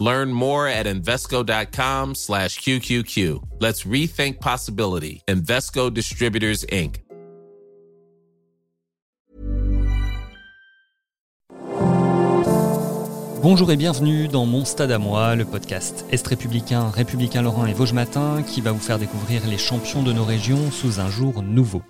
Learn more at Invesco.com slash QQQ. Let's rethink possibility. Invesco Distributors, Inc. Bonjour et bienvenue dans Mon Stade à moi, le podcast Est républicain, républicain Lorrain et Vosges Matin qui va vous faire découvrir les champions de nos régions sous un jour nouveau.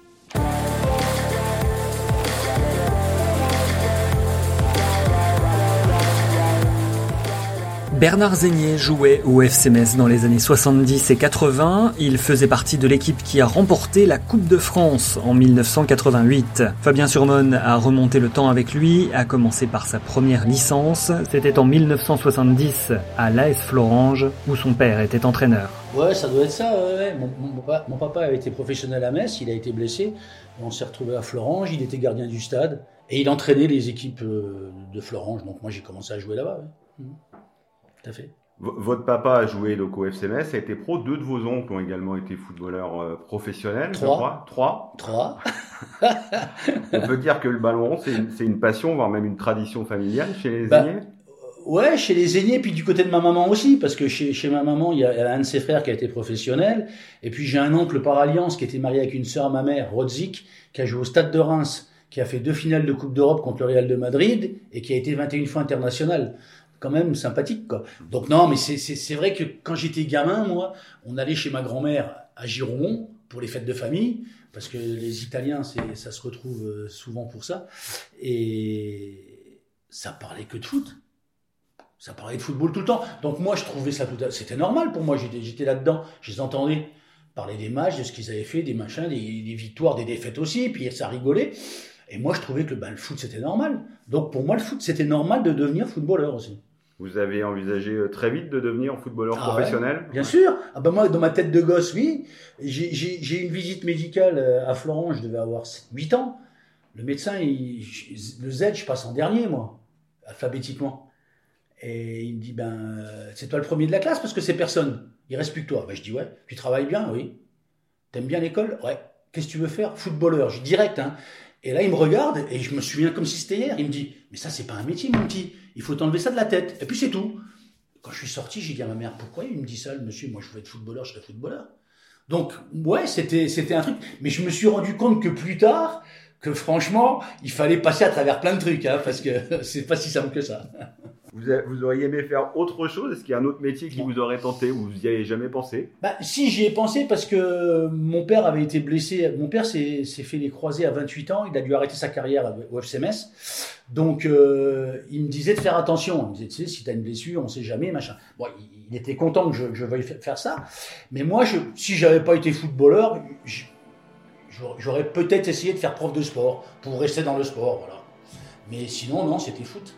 Bernard Zégnier jouait au FC Metz dans les années 70 et 80. Il faisait partie de l'équipe qui a remporté la Coupe de France en 1988. Fabien Surmon a remonté le temps avec lui, a commencé par sa première licence. C'était en 1970 à l'AS Florange où son père était entraîneur. Ouais, ça doit être ça. Ouais. Mon, papa a été professionnel à Metz, il a été blessé. On s'est retrouvé à Florange, il était gardien du stade et il entraînait les équipes euh, de Florange. Donc moi j'ai commencé à jouer là-bas. Mmh fait. votre papa a joué donc au FCMS, a été pro. Deux de vos oncles ont également été footballeurs euh, professionnels. Trois. Trois. Trois. On peut dire que le ballon, c'est une, passion, voire même une tradition familiale chez les bah, aînés Ouais, chez les aînés, puis du côté de ma maman aussi, parce que chez, chez ma maman, il y a un de ses frères qui a été professionnel, et puis j'ai un oncle par alliance qui était marié avec une sœur, ma mère, Rodzik, qui a joué au Stade de Reims, qui a fait deux finales de Coupe d'Europe contre le Real de Madrid, et qui a été 21 fois international quand même sympathique quoi. Donc non, mais c'est vrai que quand j'étais gamin, moi, on allait chez ma grand-mère à Giron pour les fêtes de famille parce que les Italiens, ça se retrouve euh, souvent pour ça et ça parlait que de foot. Ça parlait de football tout le temps. Donc moi, je trouvais ça tout c'était normal pour moi, j'étais là-dedans, je les entendais parler des matchs, de ce qu'ils avaient fait, des machins, des, victoires, des défaites aussi, puis ça rigolait. Et moi, je trouvais que ben, le foot, c'était normal. Donc pour moi, le foot, c'était normal de devenir footballeur aussi. Vous avez envisagé euh, très vite de devenir footballeur ah professionnel Bien sûr. Ah ben moi, dans ma tête de gosse, oui. J'ai une visite médicale euh, à Florence, je devais avoir 8 ans. Le médecin, il, le Z, je passe en dernier, moi, alphabétiquement. Et il me dit, ben, euh, c'est toi le premier de la classe parce que c'est personne. Il reste plus que toi. Ben, je dis, ouais. Tu travailles bien, oui. T'aimes bien l'école? Ouais. Qu'est-ce que tu veux faire? Footballeur. Je dis direct, hein. Et là, il me regarde et je me souviens comme si c'était hier. Il me dit, mais ça, c'est pas un métier, mon petit. Il faut t'enlever ça de la tête. Et puis c'est tout. Quand je suis sorti, j'ai dit à ma mère, pourquoi il me dit ça, le monsieur? Moi, je veux être footballeur, je serai footballeur. Donc, ouais, c'était, c'était un truc. Mais je me suis rendu compte que plus tard, que franchement, il fallait passer à travers plein de trucs, hein, parce que c'est pas si simple que ça. Vous, auriez aimé faire autre chose? Est-ce qu'il y a un autre métier qui vous aurait tenté ou vous n'y avez jamais pensé? Bah, Si, j'y ai pensé parce que mon père avait été blessé. Mon père s'est fait les croisés à 28 ans. Il a dû arrêter sa carrière au FCMS. Donc, euh, il me disait de faire attention. Il me disait, tu sais, si tu as une blessure, on ne sait jamais, machin. Bon, il, était content que je, je, veuille faire ça. Mais moi, je, si j'avais pas été footballeur, j'aurais peut-être essayé de faire prof de sport pour rester dans le sport. Voilà. Mais sinon, non, c'était foot.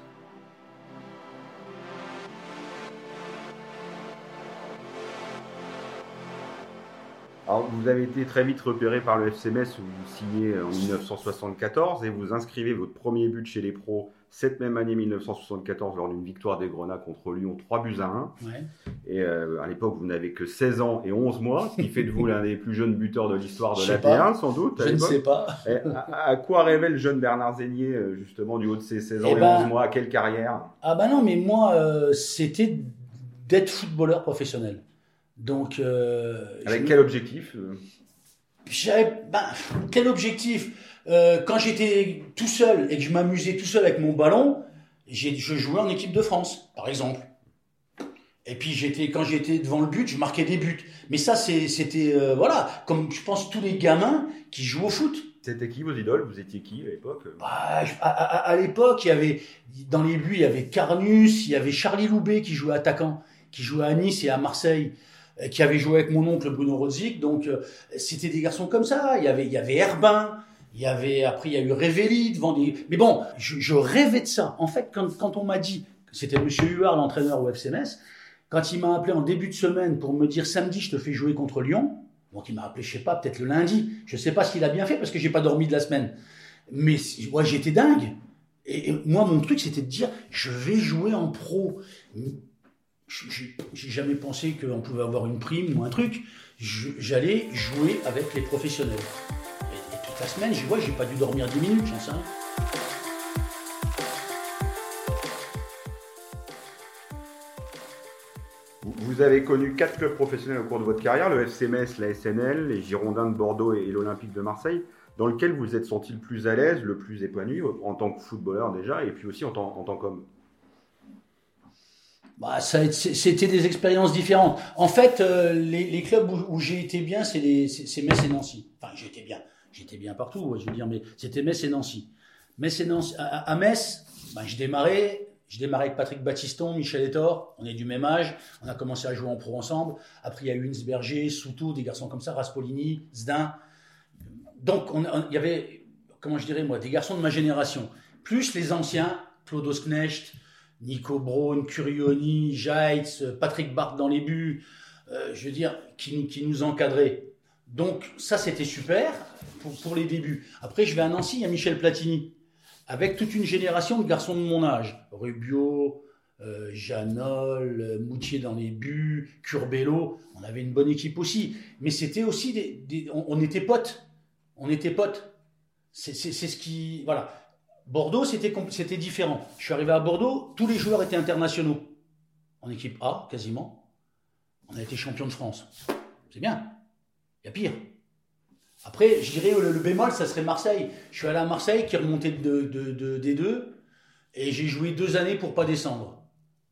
Alors, vous avez été très vite repéré par le FCMS où vous signez en 1974 et vous inscrivez votre premier but chez les pros cette même année 1974 lors d'une victoire des Grenats contre Lyon 3 buts à 1. Et euh, à l'époque, vous n'avez que 16 ans et 11 mois, ce qui fait de vous l'un des plus jeunes buteurs de l'histoire de la T1 sans doute. Je ne sais pas. à, quoi révèle le jeune Bernard Zégnier euh, justement du haut de ses 16 ans eh et, 11 ben, mois? Quelle carrière? Ah bah non, mais moi, euh, c'était d'être footballeur professionnel. Donc. Euh, Avec quel objectif euh ben, quel objectif euh, Quand j'étais tout seul et que je m'amusais tout seul avec mon ballon, je jouais en équipe de France, par exemple. Et puis j'étais, quand j'étais devant le but, je marquais des buts. Mais ça, c'était voilà, comme je pense tous les gamins qui jouent au foot. C'était qui vos idoles? Vous étiez qui à l'époque? Bah, À, l'époque, il y avait dans les buts, il y avait Carnus, il y avait Charlie Loubet qui jouait attaquant, qui jouait à Nice et à Marseille. Euh, qui avait joué avec mon oncle Bruno Rodzik. Donc, euh, c'était des garçons comme ça. Il y avait, il y avait Herbin. Il y avait, après, il y a eu Révéli devant des, mais bon, je, rêvais de ça. En fait, quand, quand on m'a dit, c'était Monsieur Huard, l'entraîneur au FCMS, Quand il m'a appelé en début de semaine pour me dire samedi, je te fais jouer contre Lyon, donc il m'a appelé, je sais pas, peut-être le lundi. Je sais pas s'il a bien fait parce que j'ai pas dormi de la semaine. Mais moi, j'étais dingue. Et, moi, mon truc, c'était de dire, je vais jouer en pro. J'ai jamais pensé qu'on pouvait avoir une prime ou un truc. J'allais jouer avec les professionnels. Et, toute la semaine, je vois, j'ai pas dû dormir 10 minutes, j'en sais rien. Vous avez connu quatre clubs professionnels au cours de votre carrière, le FC la SNL, les Girondins de Bordeaux et l'Olympique de Marseille, dans lequel vous êtes senti le plus à l'aise, le plus épanoui, en tant que footballeur déjà, et puis aussi en tant qu'homme? Bah, C'était des expériences différentes. En fait, euh, les, clubs où, j'ai été bien, c'est Metz et Nancy. Enfin, j'étais bien. J'étais bien partout, je veux dire, mais c'était Metz et Nancy. Metz et Nancy. À, Metz, bah, je démarrais je démarrais avec Patrick Battiston, Michel Etor, on est du même âge, on a commencé à jouer en pro ensemble. Après, il y a eu Berger, Soutou, des garçons comme ça, Raspolini, Zdin. Donc, il y avait, comment je dirais moi, des garçons de ma génération. Plus les anciens, Claude Knecht, Nico Braun, Curioni, Jaitz, Patrick Barthes dans les buts, euh, je veux dire, qui, nous encadraient. Donc, ça, c'était super pour, les débuts. Après, je vais à Nancy, il y a Michel Platini avec toute une génération de garçons de mon âge. Rubio, euh, Janol, Moutier dans les buts, Curbello. On avait une bonne équipe aussi. Mais c'était aussi des, on, était potes. On était potes. C'est ce qui. Voilà. Bordeaux, c'était différent. Je suis arrivé à Bordeaux, tous les joueurs étaient internationaux. En équipe A, quasiment. On a été champion de France. C'est bien. Il y a pire. Après, je dirais le, bémol, ça serait Marseille. Je suis allé à Marseille, qui remonté de, de, des deux, et j'ai joué deux années pour pas descendre,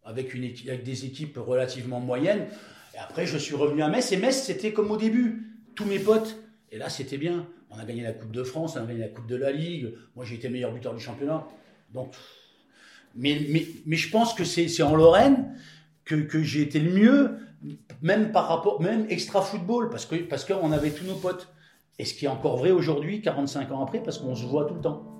avec, avec des équipes relativement moyennes. Et après, je suis revenu à Metz, et Metz, c'était comme au début. Tous mes potes, et là, c'était bien. On a gagné la Coupe de France, on a gagné la Coupe de la Ligue. Moi, j'ai été meilleur buteur du championnat. Donc, mais, mais, mais je pense que c'est en Lorraine que, que j'ai été le mieux, même par rapport, même extra football, parce que parce qu'on avait tous nos potes. Et ce qui est encore vrai aujourd'hui, 45 ans après, parce qu'on se voit tout le temps.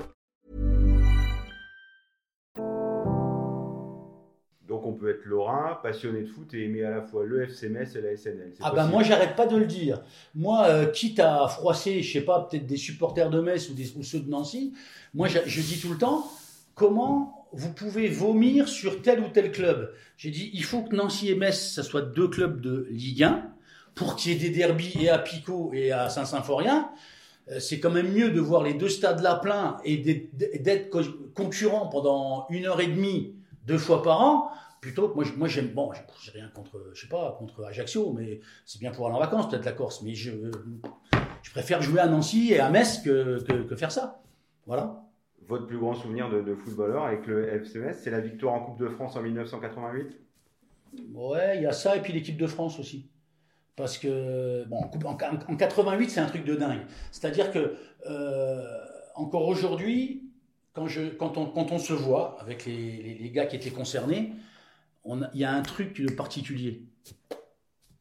peut être lorrain, passionné de foot et aimer à la fois le FC Metz et la SNL. Ah ben moi j'arrête pas de le dire. Moi, euh, quitte à froisser, je sais pas, peut-être des supporters de Metz ou, des, ceux de Nancy, moi je, dis tout le temps, comment vous pouvez vomir sur tel ou tel club? J'ai dit, il faut que Nancy et Metz, ça soit deux clubs de Ligue 1, pour qu'il y ait des derbies et à Picot et à Saint-Symphorien. Euh, c'est quand même mieux de voir les deux stades là pleins et d'être concurrents pendant une heure et demie deux fois par an, plutôt que moi, moi j'aime, bon, j'ai rien contre, je sais pas, contre Ajaccio, mais c'est bien pour aller en vacances, peut-être la Corse, mais je, je préfère jouer à Nancy et à Metz que, que, faire ça. Voilà. Votre plus grand souvenir de, footballeur avec le FCS, c'est la victoire en Coupe de France en 1988 Ouais, il y a ça, et puis l'équipe de France aussi. Parce que, bon, en, en 88, c'est un truc de dingue. C'est-à-dire que, euh, encore aujourd'hui, quand, je, quand, on, quand on se voit avec les, les, gars qui étaient concernés, il y a un truc particulier.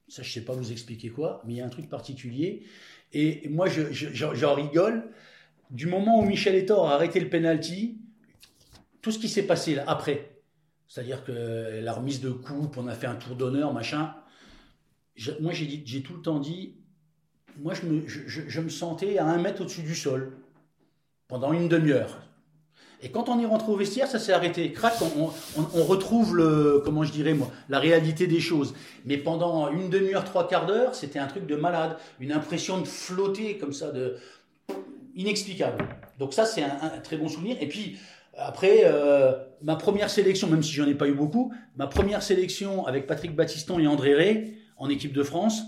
Ça, je sais pas vous expliquer quoi, mais il y a un truc particulier. Et moi, j'en je, rigole. Du moment où Michel Etor a arrêté le penalty, tout ce qui s'est passé après, c'est-à-dire que la remise de coupe, on a fait un tour d'honneur, machin. moi, j'ai tout le temps dit, moi, je me sentais à un mètre au-dessus du sol pendant une demi-heure. Et quand on y rentre au vestiaire, ça s'est arrêté. Crac, on, retrouve le, comment je dirais moi, la réalité des choses. Mais pendant une demi-heure, trois quarts d'heure, c'était un truc de malade, une impression de flotter comme ça, de inexplicable. Donc ça, c'est un, très bon souvenir. Et puis après, euh, ma première sélection, même si j'en ai pas eu beaucoup, ma première sélection avec Patrick Battiston et André Ray en équipe de France,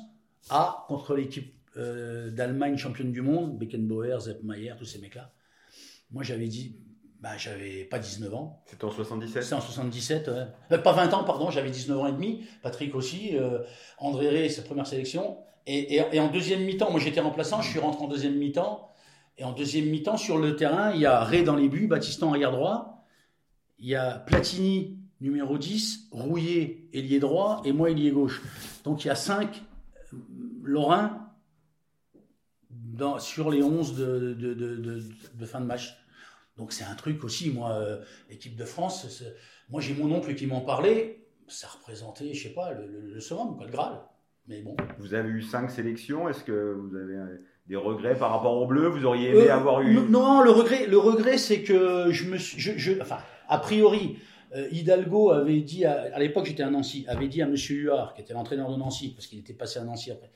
à contre l'équipe euh, d'Allemagne championne du monde, Beckenbauer, Zepp Mayer, tous ces mecs-là. Moi, j'avais dit, bah, j'avais pas 19 ans. C'était en 77 C'est en 77, ouais. Euh, pas 20 ans, pardon, j'avais 19 ans et demi. Patrick aussi. euh, André Rey, sa première sélection. Et, et- et en deuxième mi-temps, moi j'étais remplaçant, je suis rentré en deuxième mi-temps. Et en deuxième mi-temps, sur le terrain, il y a Rey dans les buts, Baptistan arrière droit. Il y a Platini, numéro 10, Rouillé, ailier droit, et moi, ailier gauche. Donc il y a 5 Lorrain dans, sur les 11 de, de, de, de- de fin de match. Donc c'est un truc aussi, moi, euh, l'équipe de France, moi j'ai mon oncle qui m'en parlait, ça représentait, je sais pas, le, le, le summum, quoi, le Graal. Mais bon. Vous avez eu cinq sélections. Est-ce que vous avez euh, des regrets par rapport au bleu Vous auriez aimé Euh, avoir eu. Non, le regret, le regret, c'est que je me suis, je, je- enfin, a priori, euh, Hidalgo avait dit, à, l'époque j'étais à Nancy, avait dit à Monsieur Huard, qui était l'entraîneur de Nancy, parce qu'il était passé à Nancy après,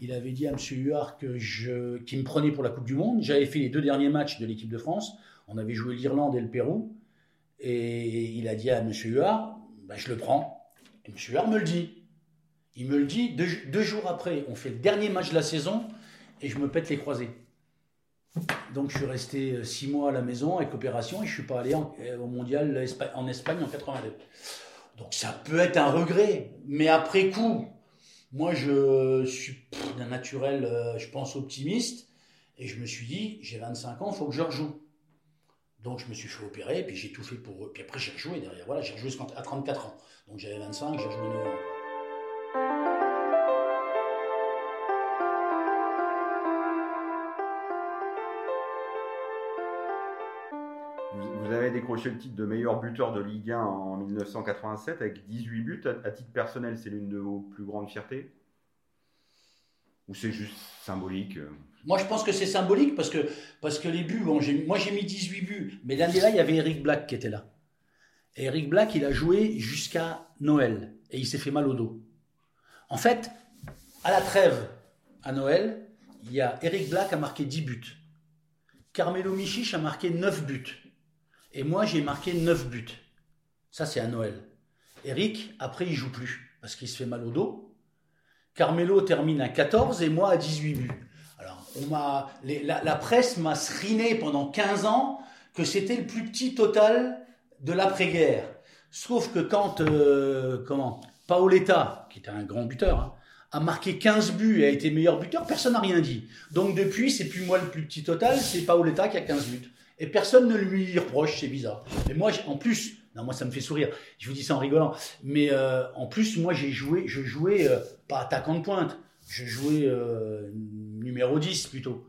il avait dit à Monsieur Huard que je, qu'il me prenait pour la Coupe du Monde. J'avais fait les deux derniers matchs de l'équipe de France. On avait joué l'Irlande et le Pérou, et il a dit à Monsieur Huard, bah, je le prends. Et Monsieur Huard me le dit. Il me le dit deux jours après. On fait le dernier match de la saison, et je me pète les croisés. Donc je suis resté euh, six mois à la maison avec opération et je suis pas allé euh, au mondial Espa- en Espagne en 82. Donc ça peut être un regret, mais après coup, moi je suis d'un naturel, euh, je pense optimiste et je me suis dit j'ai 25 ans, faut que je rejoue. Donc je me suis fait opérer, puis j'ai tout fait pour eux. Puis après j'ai rejoué derrière. Voilà, j'ai rejoué jusqu'à 34 ans. Donc j'avais 25, j'ai rejoué 9 ans. Décroché le titre de meilleur buteur de Ligue 1 en 1987 avec 18 buts. À, titre personnel, c'est l'une de vos plus grandes fiertés? Ou c'est juste symbolique? Moi, je pense que c'est symbolique parce que, parce que les buts, bon, moi j'ai mis 18 buts, mais l'année-là, il y avait Eric Black qui était là. Et Eric Black, il a joué jusqu'à Noël et il s'est fait mal au dos. En fait, à la trêve, à Noël, il y a Eric Black a marqué 10 buts. Carmelo Michich a marqué 9 buts. Et moi, j'ai marqué 9 buts. Ça, c'est à Noël. Eric, après, il joue plus parce qu'il se fait mal au dos. Carmelo termine à 14 et moi à 18 buts. Alors, on m'a, la, presse m'a sriné pendant 15 ans que c'était le plus petit total de l'après-guerre. Sauf que quand, euh, comment, Paoletta, qui était un grand buteur, hein, a marqué 15 buts et a été meilleur buteur, personne n'a rien dit. Donc depuis, c'est plus moi le plus petit total, c'est Paoletta qui a 15 buts. Et personne ne lui reproche, c'est bizarre. Mais moi, en plus, non, moi ça me fait sourire. Je vous dis ça en rigolant. Mais euh, en plus, moi j'ai joué, je jouais euh, pas attaquant de pointe, je jouais euh, numéro 10 plutôt.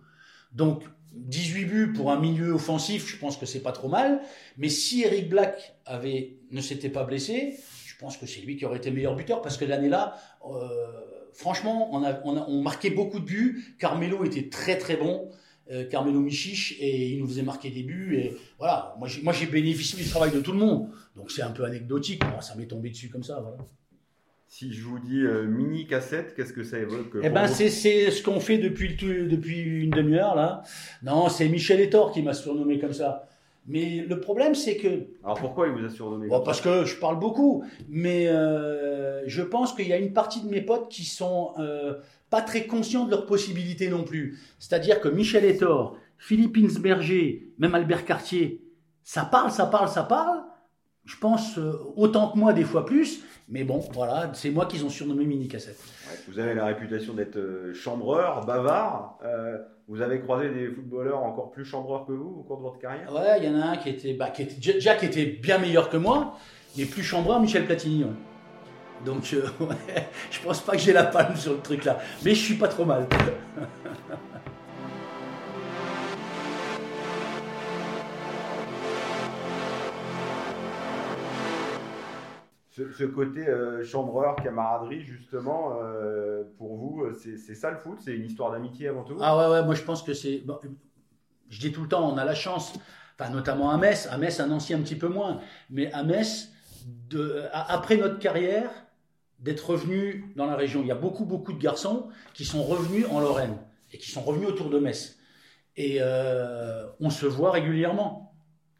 Donc 18 buts pour un milieu offensif, je pense que c'est pas trop mal. Mais si Eric Black avait ne s'était pas blessé, je pense que c'est lui qui aurait été meilleur buteur parce que l'année-là, euh, franchement, on, a, on, a- on marquait beaucoup de buts. Carmelo était très très bon. Euh, Carmelo Michich et il nous faisait marquer des buts et voilà moi j'ai moi j'ai bénéficié du travail de tout le monde donc c'est un peu anecdotique moi, ça m'est tombé dessus comme ça voilà Si je vous dis euh, mini cassette, qu'est-ce que ça évoque Eh ben, c'est, c'est ce qu'on fait depuis, le tout- depuis une demi-heure, là. Non, c'est Michel Etor qui m'a surnommé comme ça. Mais le problème, c'est que. Alors pourquoi il vous a surnommé Bon, parce que je parle beaucoup, mais euh, je pense qu'il y a une partie de mes potes qui sont euh, pas très conscients de leurs possibilités non plus. C'est-à-dire que Michel Etor, Philippe Insberger, même Albert Cartier, ça parle, ça parle, ça parle. Je pense euh, autant que moi, des fois plus. Mais bon, voilà, c'est moi qu'ils ont surnommé Mini Cassette. Ouais, Vous avez la réputation d'être euh, chambreur, bavard. Euh, vous avez croisé des footballeurs encore plus chambreurs que vous au cours de votre carrière? Ouais, il y en a un qui était, bah, qui était déjà qui était bien meilleur que moi, mais plus chambreur, Michel Platini. ouais. Donc, euh, ouais, je pense pas que j'ai la palme sur le truc là, mais je suis pas trop mal. ce, côté euh, chambreur, camaraderie, justement, euh, pour vous, euh, c'est ça le foot? C'est une histoire d'amitié avant tout? Ah ouais, ouais, moi je pense que c'est. je dis tout le temps, on a la chance, enfin, notamment à Metz, à Metz, à Nancy un petit peu moins, mais à Metz, après notre carrière, d'être revenu dans la région. Il y a beaucoup, beaucoup de garçons qui sont revenus en Lorraine et qui sont revenus autour de Metz. Et on se voit régulièrement.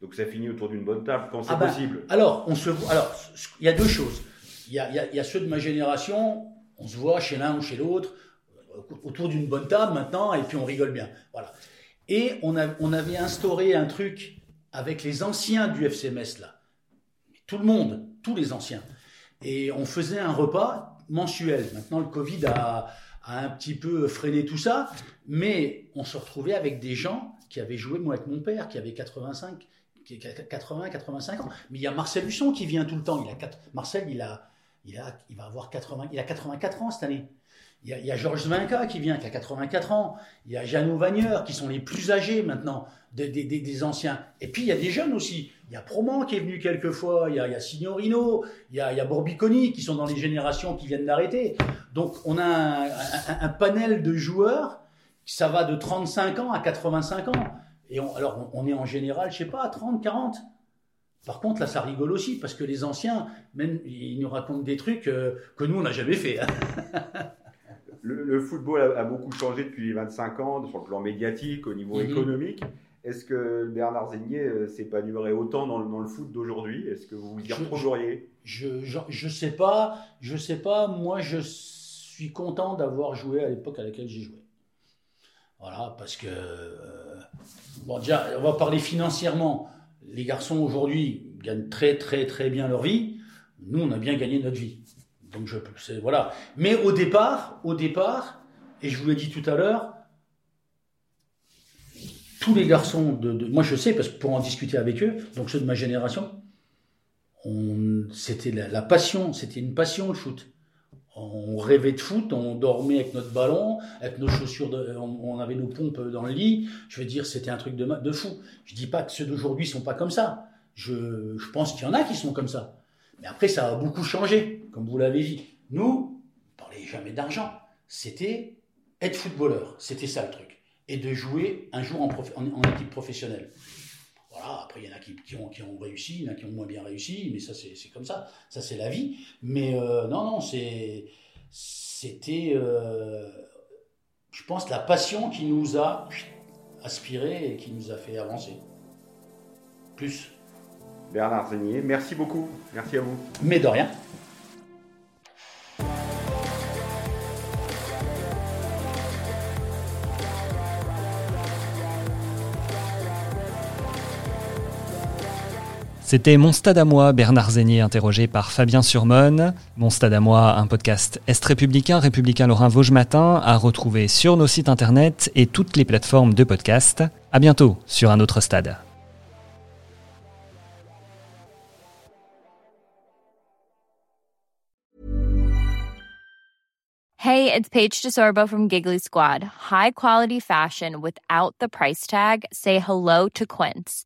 Donc ça finit autour d'une bonne table quand c'est Ah bah, possible. Alors, on se voit. Alors, il y a deux choses. Il y a, il y a- il y a ceux de ma génération, on se voit chez l'un ou chez l'autre. autour d'une bonne table maintenant, et puis on rigole bien. Voilà. Et on, a, on avait instauré un truc avec les anciens du FCMS là, tout le monde, tous les anciens, et on faisait un repas mensuel. Maintenant, le Covid a, a un petit peu freiné tout ça, mais on se retrouvait avec des gens qui avaient joué, moi avec mon père, qui avait 85, 80, 85 ans. Mais il y a Marcel Husson qui vient tout le temps. Il a Marcel, il a, il a, il va avoir 80, il a 84 ans cette année. Il y, a, Georges Zvinka qui vient, qui a 84 ans. Il y a Jeannot Vagneur, qui sont les plus âgés maintenant, des, des, des, anciens. Et puis, il y a des jeunes aussi. Il y a Proman qui est venu quelques fois. Il y a, a Signorino. Il y a, il a Borbiconi qui sont dans les générations qui viennent d'arrêter. Donc, on a un, un, panel de joueurs. Ça va de 35 ans à 85 ans. Et on, alors, on est en général, je sais pas, à 30, 40. Par contre, là, ça rigole aussi, parce que les anciens, même, ils nous racontent des trucs euh, que nous, on n'a jamais fait. Le, football a, beaucoup changé depuis les 25 ans, sur le plan médiatique, au niveau mhm. économique. Est-ce que Bernard Zégnier euh, s'épanouirait autant dans le, dans le foot d'aujourd'hui? Est-ce que vous vous y retrouveriez? Je ne sais pas. Je sais pas. Moi, je suis content d'avoir joué à l'époque à laquelle j'ai joué. Voilà, parce que... Euh, bon, déjà, on va parler financièrement. Les garçons, aujourd'hui, gagnent très, très, très bien leur vie. Nous, on a bien gagné notre vie. Donc je voilà. Mais au départ, au départ, et je vous l'ai dit tout à l'heure, tous les garçons de, moi je sais parce que pour en discuter avec eux, donc ceux de ma génération, c'était la, passion, c'était une passion le foot. On rêvait de foot, on dormait avec notre ballon, avec nos chaussures, on, avait nos pompes dans le lit. Je veux dire, c'était un truc de, de fou. Je dis pas que ceux d'aujourd'hui sont pas comme ça. Je, je pense qu'il y en a qui sont comme ça. Mais après, ça a beaucoup changé, comme vous l'avez dit. Nous, on parlait jamais d'argent. C'était être footballeur. C'était ça le truc. Et de jouer un jour en, équipe professionnelle. Voilà, après, il y en a qui, ont, qui, ont, réussi, il y en a qui ont moins bien réussi, mais ça, c'est comme ça. Ça, c'est la vie. Mais euh, non, non, c'était, euh, je pense, la passion qui nous a aspiré et qui nous a fait avancer. Plus. Bernard Zenier. Merci beaucoup. Merci à vous. Mais de rien. C'était Mon Stade à moi, Bernard Zénier interrogé par Fabien Surmonne. Mon Stade à moi, un podcast Est républicain, républicain Lorrain Vosges Matin, à retrouver sur nos sites internet et toutes les plateformes de podcast. À bientôt sur un autre stade. Hey, it's Paige DeSorbo from Giggly Squad. High quality fashion without the price tag. Say hello to Quince.